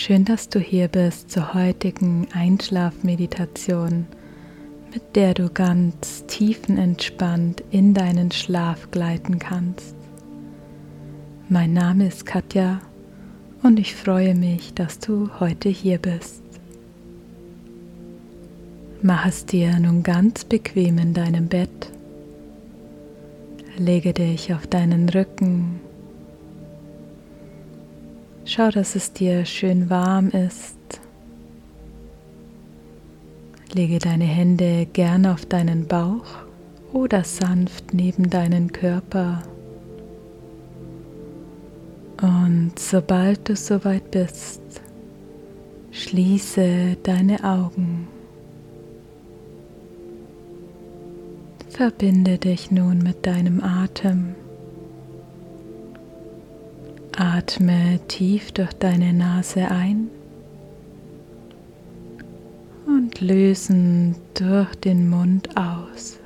Schön, dass du hier bist zur heutigen Einschlafmeditation, mit der du ganz tiefenentspannt in deinen Schlaf gleiten kannst. Mein Name ist Katja und ich freue mich, dass du heute hier bist. Mach es dir nun ganz bequem in deinem Bett. Lege dich auf deinen Rücken Schau, dass es dir schön warm ist. Lege deine Hände gern auf deinen Bauch oder sanft neben deinen Körper. Und sobald du soweit bist, schließe deine Augen. Verbinde dich nun mit deinem Atem. Atme tief durch deine Nase ein und lösen durch den Mund aus.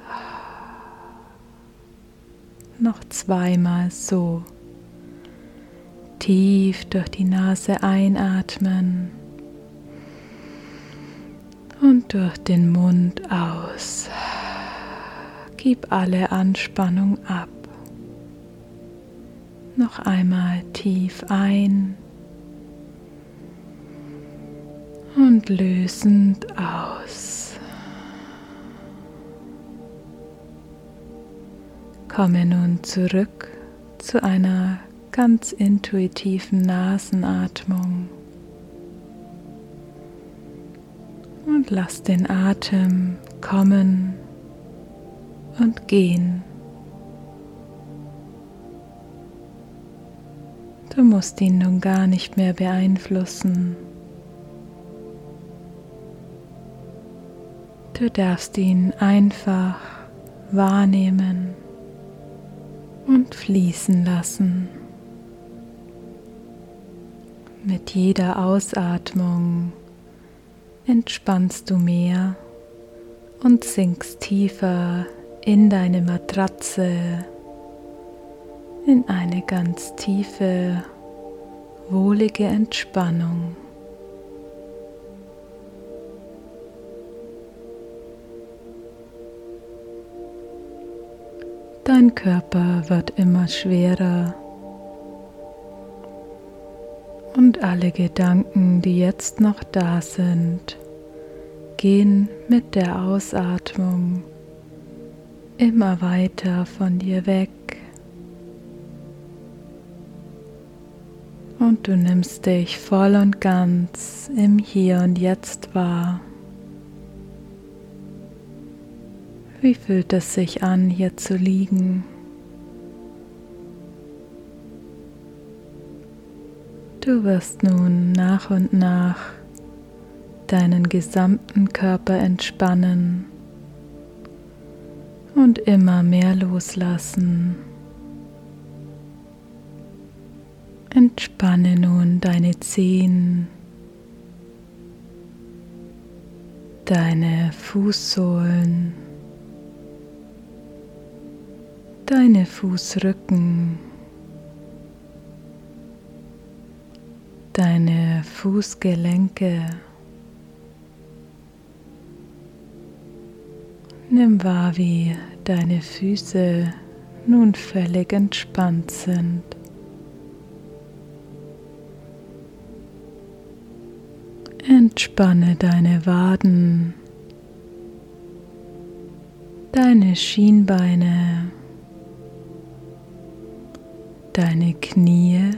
Noch zweimal so. Tief durch die Nase einatmen und durch den Mund aus. Gib alle Anspannung ab. Noch einmal tief ein und lösend aus. Komme nun zurück zu einer ganz intuitiven Nasenatmung und lass den Atem kommen und gehen. Du musst ihn nun gar nicht mehr beeinflussen. Du darfst ihn einfach wahrnehmen und fließen lassen. Mit jeder Ausatmung entspannst du mehr und sinkst tiefer in deine Matratze in eine ganz tiefe, wohlige Entspannung. Dein Körper wird immer schwerer und alle Gedanken, die jetzt noch da sind, gehen mit der Ausatmung immer weiter von dir weg. Und du nimmst dich voll und ganz im Hier und Jetzt wahr. Wie fühlt es sich an, hier zu liegen? Du wirst nun nach und nach deinen gesamten Körper entspannen und immer mehr loslassen. Entspanne nun deine Zehen, deine Fußsohlen, deine Fußrücken, deine Fußgelenke. Nimm wahr, wie deine Füße nun völlig entspannt sind. Entspanne deine Waden, deine Schienbeine, deine Knie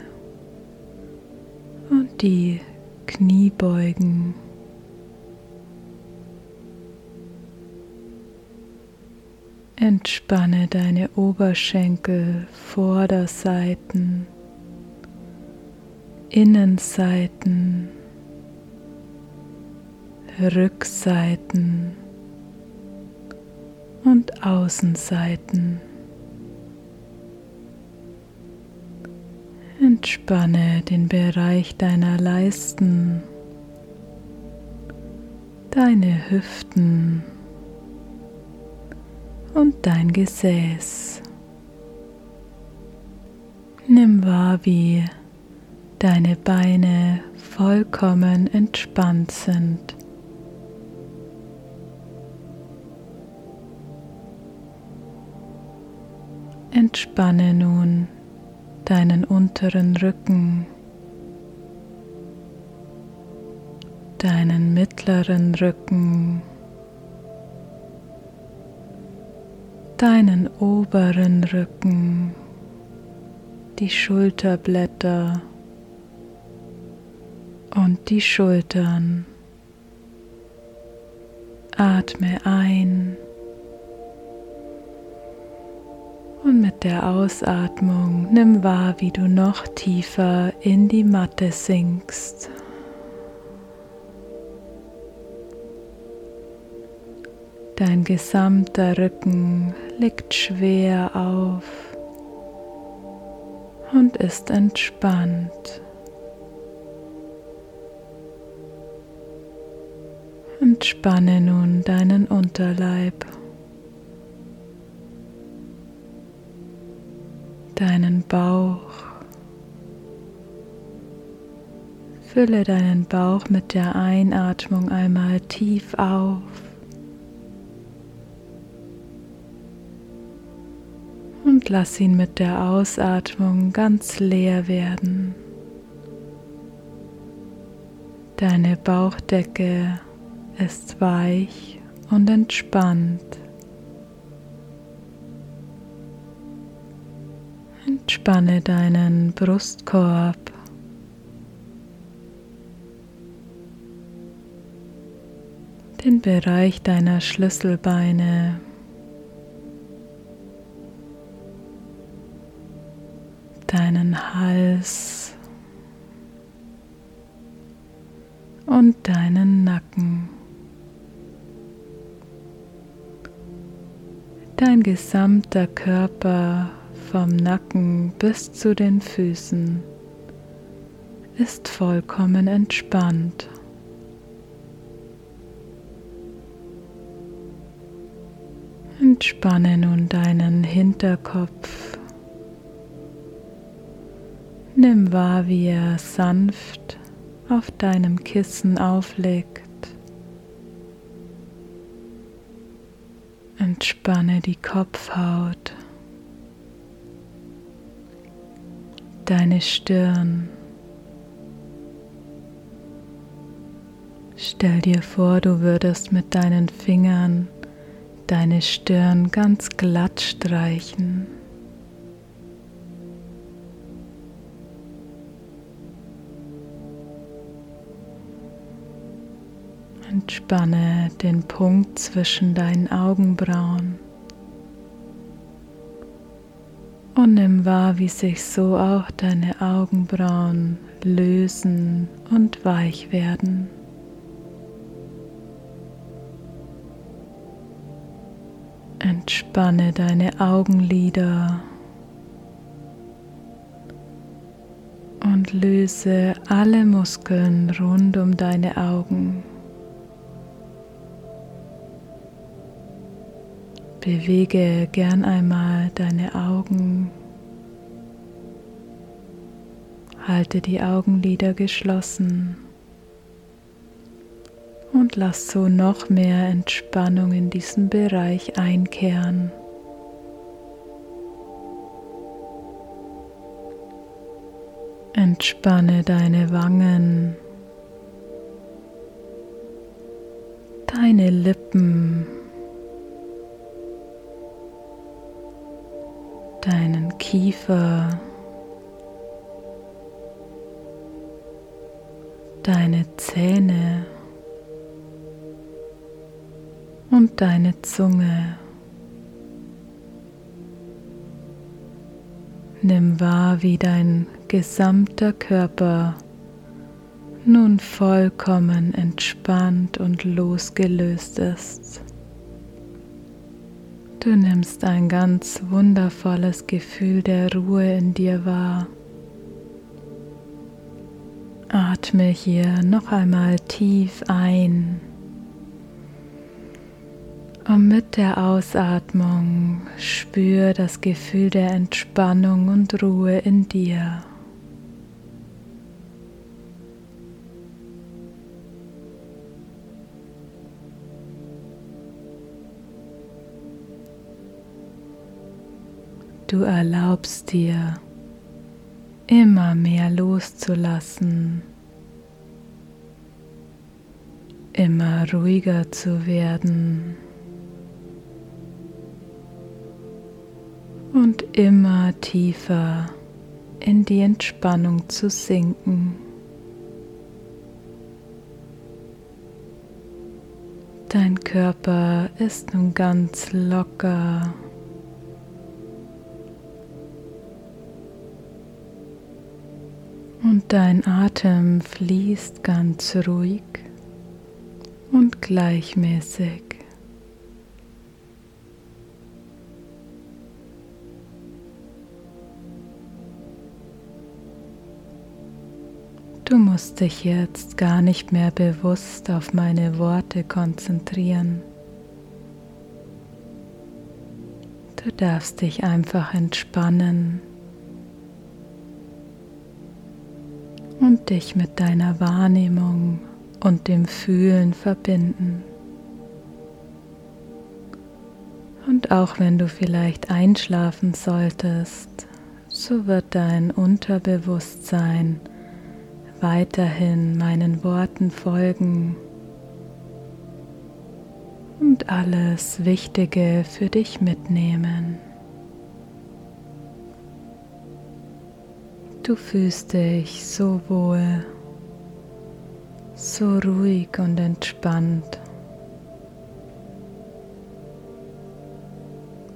und die Kniebeugen. Entspanne deine Oberschenkel, Vorderseiten, Innenseiten. Rückseiten und Außenseiten. Entspanne den Bereich deiner Leisten, deine Hüften und dein Gesäß. Nimm wahr, wie deine Beine vollkommen entspannt sind. Entspanne nun deinen unteren Rücken, deinen mittleren Rücken, deinen oberen Rücken, die Schulterblätter und die Schultern. Atme ein und mit der Ausatmung nimm wahr, wie du noch tiefer in die Matte sinkst. Dein gesamter Rücken liegt schwer auf und ist entspannt. Entspanne nun deinen Unterleib, deinen Bauch. Fülle deinen Bauch mit der Einatmung einmal tief auf. und lass ihn mit der Ausatmung ganz leer werden. Deine Bauchdecke ist weich und entspannt. Entspanne deinen Brustkorb. Den Bereich deiner Schlüsselbeine. deinen Hals und deinen Nacken. Dein gesamter Körper vom Nacken bis zu den Füßen ist vollkommen entspannt. Entspanne nun deinen Hinterkopf Nimm wahr, wie er sanft auf deinem Kissen auflegt. Entspanne die Kopfhaut, deine Stirn. Stell dir vor, du würdest mit deinen Fingern deine Stirn ganz glatt streichen. Entspanne den Punkt zwischen deinen Augenbrauen und nimm wahr, wie sich so auch deine Augenbrauen lösen und weich werden. Entspanne deine Augenlider und löse alle Muskeln rund um deine Augen. Bewege gern einmal deine Augen. Halte die Augenlider geschlossen und lass so noch mehr Entspannung in diesen Bereich einkehren. Entspanne deine Wangen, deine Lippen. Deinen Kiefer, deine Zähne und deine Zunge. Nimm wahr, wie dein gesamter Körper nun vollkommen entspannt und losgelöst ist. Du nimmst ein ganz wundervolles Gefühl der Ruhe in dir wahr. Atme hier noch einmal tief ein. Und mit der Ausatmung spür das Gefühl der Entspannung und Ruhe in dir. Du erlaubst dir immer mehr loszulassen, immer ruhiger zu werden und immer tiefer in die Entspannung zu sinken. Dein Körper ist nun ganz locker. Und dein Atem fließt ganz ruhig und gleichmäßig. Du musst dich jetzt gar nicht mehr bewusst auf meine Worte konzentrieren. Du darfst dich einfach entspannen dich mit deiner Wahrnehmung und dem Fühlen verbinden. Und auch wenn du vielleicht einschlafen solltest, so wird dein Unterbewusstsein weiterhin meinen Worten folgen und alles Wichtige für dich mitnehmen. Du fühlst dich so wohl, so ruhig und entspannt.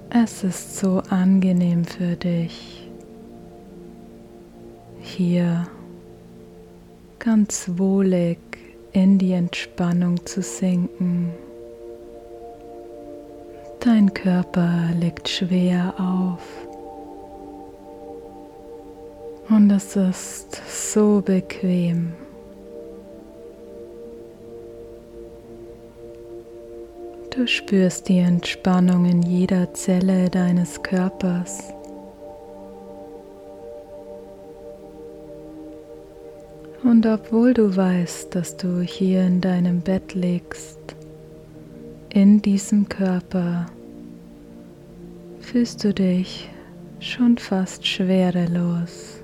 Es ist so angenehm für dich, hier ganz wohlig in die Entspannung zu sinken. Dein Körper liegt schwer auf und es ist so bequem. Du spürst die Entspannung in jeder Zelle deines Körpers. Und obwohl du weißt, dass du hier in deinem Bett liegst, in diesem Körper, fühlst du dich schon fast schwerelos.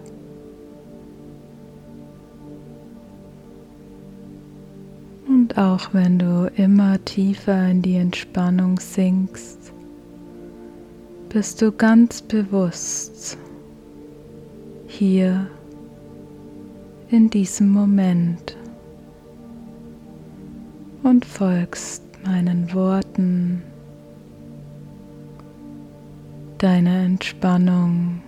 Auch wenn du immer tiefer in die Entspannung sinkst, bist du ganz bewusst hier in diesem Moment und folgst meinen Worten, deiner Entspannung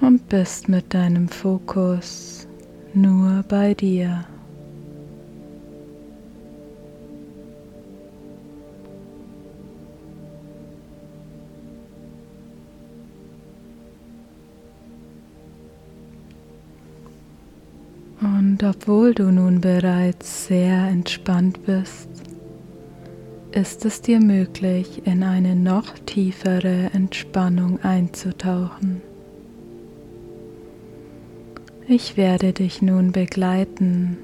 und bist mit deinem Fokus nur bei dir. Und obwohl du nun bereits sehr entspannt bist, ist es dir möglich, in eine noch tiefere Entspannung einzutauchen. Ich werde dich nun begleiten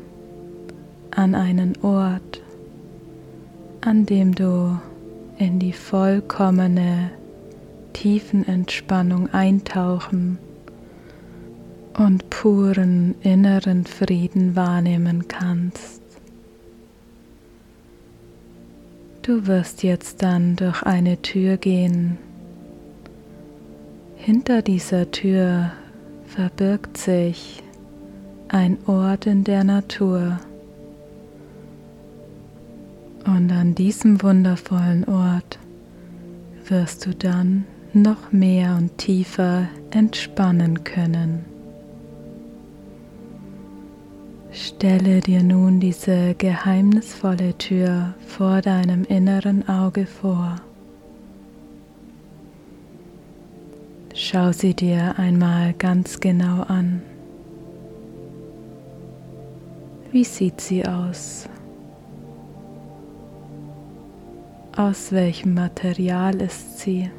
an einen Ort, an dem du in die vollkommene tiefen Entspannung eintauchen und puren inneren Frieden wahrnehmen kannst. Du wirst jetzt dann durch eine Tür gehen. Hinter dieser Tür verbirgt sich ein Ort in der Natur. Und an diesem wundervollen Ort wirst du dann noch mehr und tiefer entspannen können. Stelle dir nun diese geheimnisvolle Tür vor deinem inneren Auge vor. Schau sie dir einmal ganz genau an. Wie sieht sie aus? Aus welchem Material ist sie?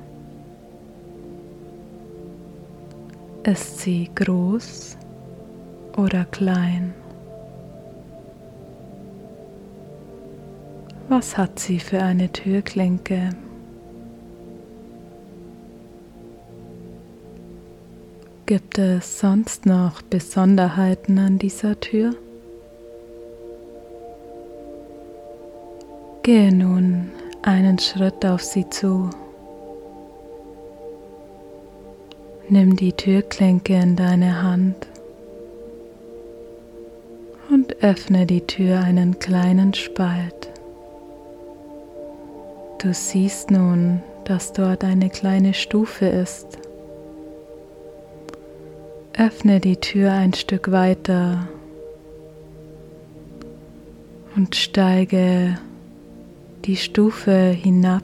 Ist sie groß oder klein? Was hat sie für eine Türklinke? Gibt es sonst noch Besonderheiten an dieser Tür? Gehe nun einen Schritt auf sie zu. Nimm die Türklinke in deine Hand und öffne die Tür einen kleinen Spalt. Du siehst nun, dass dort eine kleine Stufe ist. Öffne die Tür ein Stück weiter und steige die Stufe hinab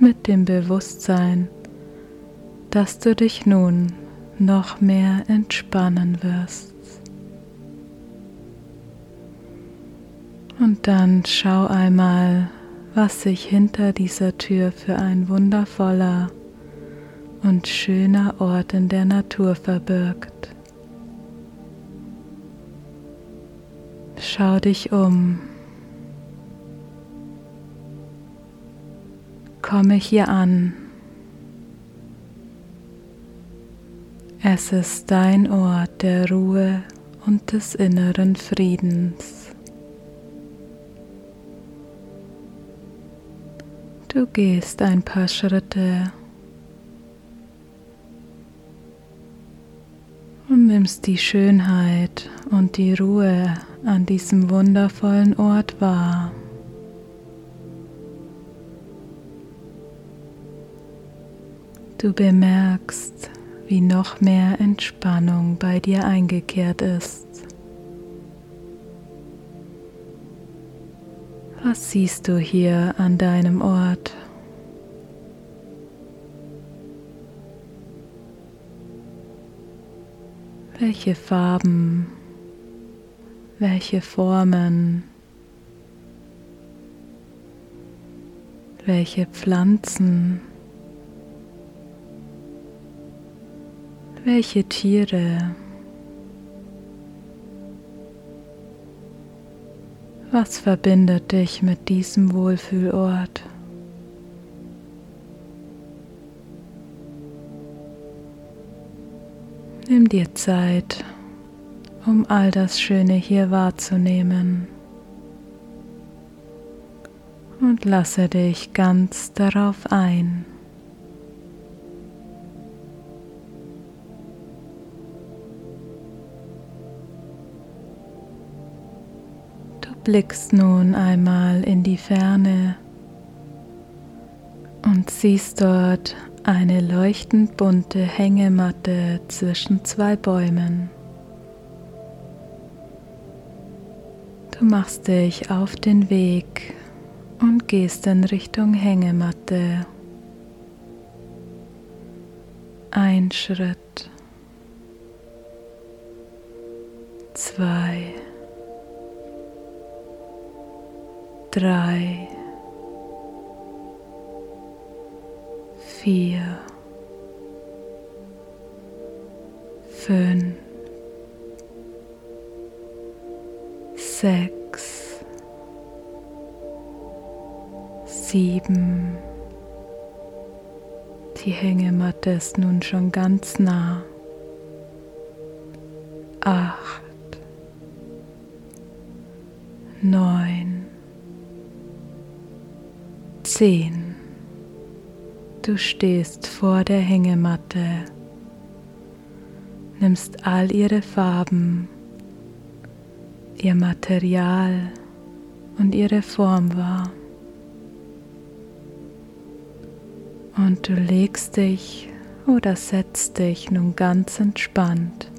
mit dem Bewusstsein, dass du dich nun noch mehr entspannen wirst. Und dann schau einmal, was sich hinter dieser Tür für ein wundervoller und schöner Ort in der Natur verbirgt. Schau dich um. Komme hier an. Es ist dein Ort der Ruhe und des inneren Friedens. Du gehst ein paar Schritte nimmst die Schönheit und die Ruhe an diesem wundervollen Ort wahr. Du bemerkst, wie noch mehr Entspannung bei dir eingekehrt ist. Was siehst du hier an deinem Ort? Welche Farben, welche Formen, welche Pflanzen, welche Tiere, was verbindet dich mit diesem Wohlfühlort? Nimm dir Zeit, um all das Schöne hier wahrzunehmen und lasse dich ganz darauf ein. Du blickst nun einmal in die Ferne und siehst dort eine leuchtend bunte Hängematte zwischen zwei Bäumen. Du machst dich auf den Weg und gehst in Richtung Hängematte. Ein Schritt, zwei, drei, vier, fünf, sechs, sieben. Die Hängematte ist nun schon ganz nah. Acht, neun, zehn. Du stehst vor der Hängematte, nimmst all ihre Farben, ihr Material und ihre Form wahr. Und du legst dich oder setzt dich nun ganz entspannt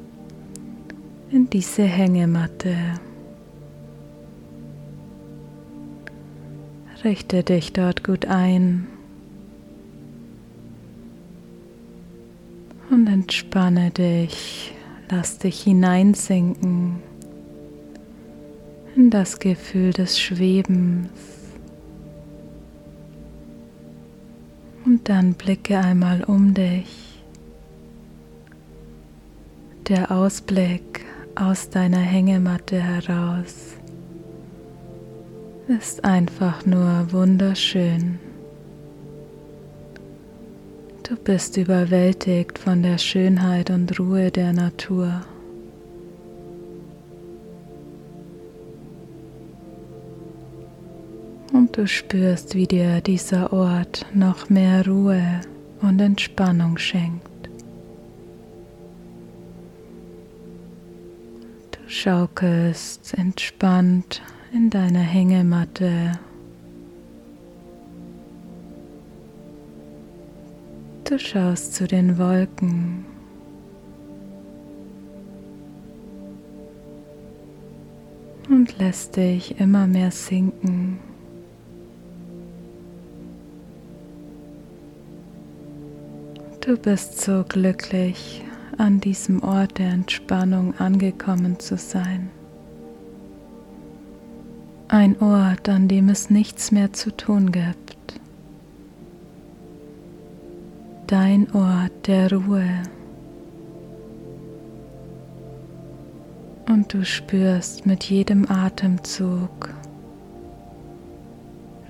in diese Hängematte. Richte dich dort gut ein entspanne dich. Lass dich hineinsinken in das Gefühl des Schwebens. Und dann blicke einmal um dich. Der Ausblick aus deiner Hängematte heraus ist einfach nur wunderschön. Du bist überwältigt von der Schönheit und Ruhe der Natur. Und du spürst, wie dir dieser Ort noch mehr Ruhe und Entspannung schenkt. Du schaukelst entspannt in deiner Hängematte Du schaust zu den Wolken. Und lässt dich immer mehr sinken. Du bist so glücklich, an diesem Ort der Entspannung angekommen zu sein. Ein Ort, an dem es nichts mehr zu tun gibt. Dein Ort der Ruhe. Und du spürst mit jedem Atemzug,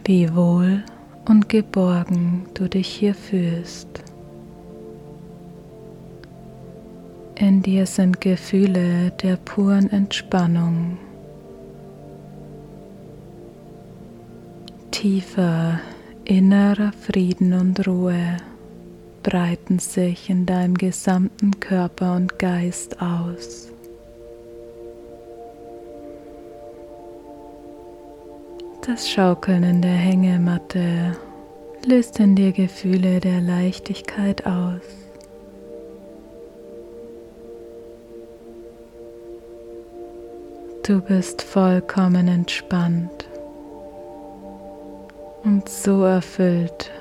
wie wohl und geborgen du dich hier fühlst. In dir sind Gefühle der puren Entspannung, tiefer innerer Frieden und Ruhe breiten sich in deinem gesamten Körper und Geist aus. Das Schaukeln in der Hängematte löst in dir Gefühle der Leichtigkeit aus. Du bist vollkommen entspannt und so erfüllt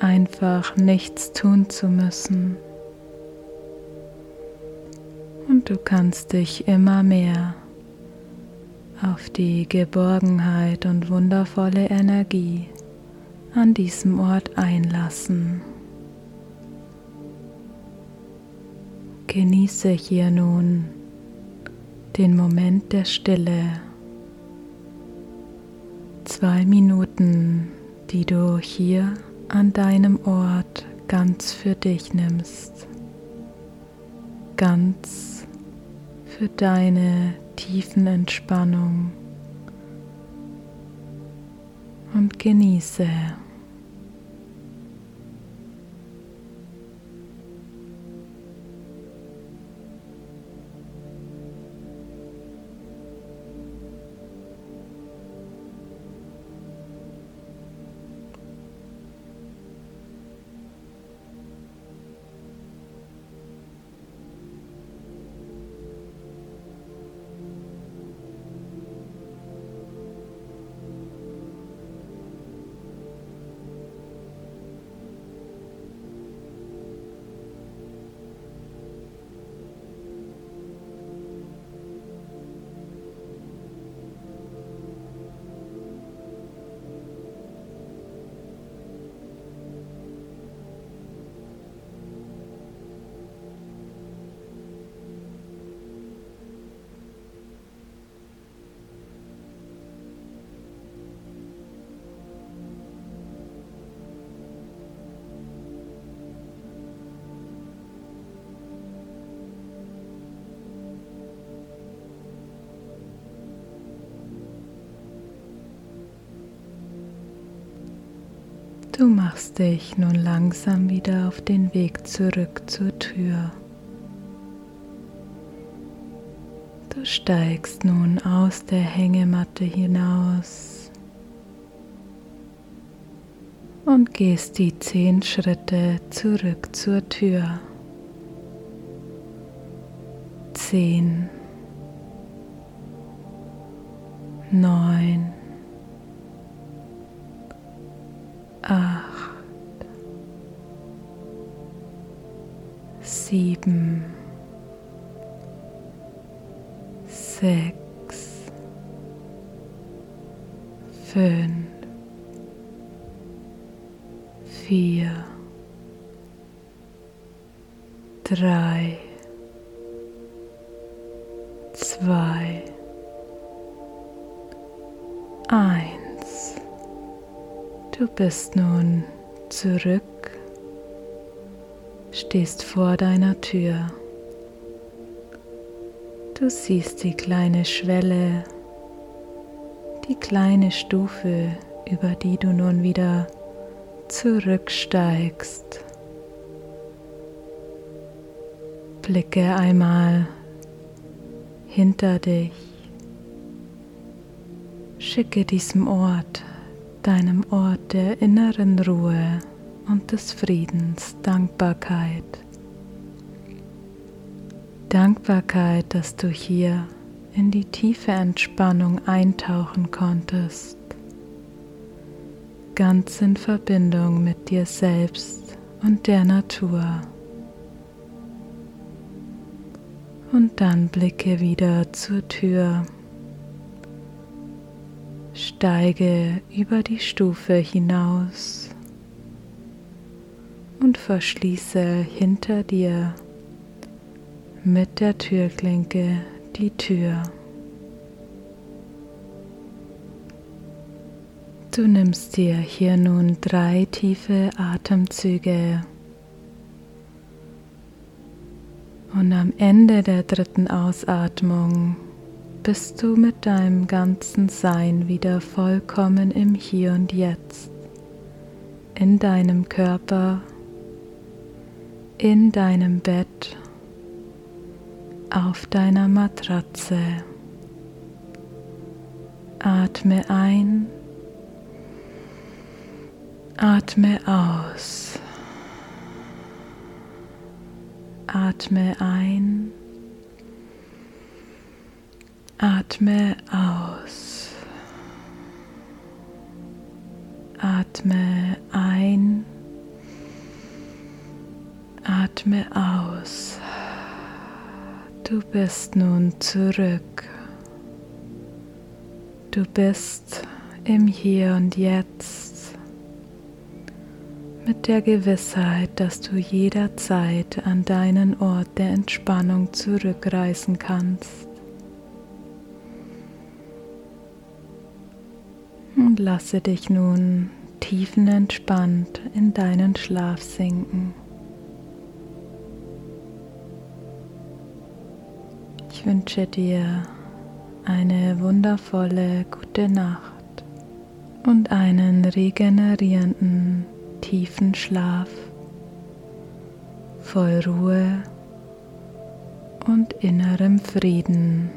einfach nichts tun zu müssen. Und du kannst dich immer mehr auf die Geborgenheit und wundervolle Energie an diesem Ort einlassen. Genieße hier nun den Moment der Stille. Zwei Minuten, die du hier an deinem Ort ganz für dich nimmst, ganz für deine tiefen Entspannung und genieße. Du machst dich nun langsam wieder auf den Weg zurück zur Tür. Du steigst nun aus der Hängematte hinaus und gehst die zehn Schritte zurück zur Tür. Zehn, neun, sieben, sechs, fünf, vier, drei, zwei, eins. Du bist nun zurück stehst vor deiner Tür. Du siehst die kleine Schwelle, die kleine Stufe, über die du nun wieder zurücksteigst. Blicke einmal hinter dich. Schicke diesem Ort, deinem Ort der inneren Ruhe und des Friedens Dankbarkeit. Dankbarkeit, dass du hier in die tiefe Entspannung eintauchen konntest, ganz in Verbindung mit dir selbst und der Natur. Und dann blicke wieder zur Tür. Steige über die Stufe hinaus und verschließe hinter dir mit der Türklinke die Tür. Du nimmst dir hier nun drei tiefe Atemzüge Und am Ende der dritten Ausatmung bist du mit deinem ganzen Sein wieder vollkommen im Hier und Jetzt, in deinem Körper, in deinem Bett, auf deiner Matratze. Atme ein, atme aus. Atme ein, atme aus. Atme ein, atme aus. Du bist nun zurück. Du bist im Hier und Jetzt mit der Gewissheit, dass du jederzeit an deinen Ort der Entspannung zurückreisen kannst. Und lasse dich nun tiefenentspannt in deinen Schlaf sinken. Ich wünsche dir eine wundervolle gute Nacht und einen regenerierenden tiefen Schlaf voll Ruhe und innerem Frieden.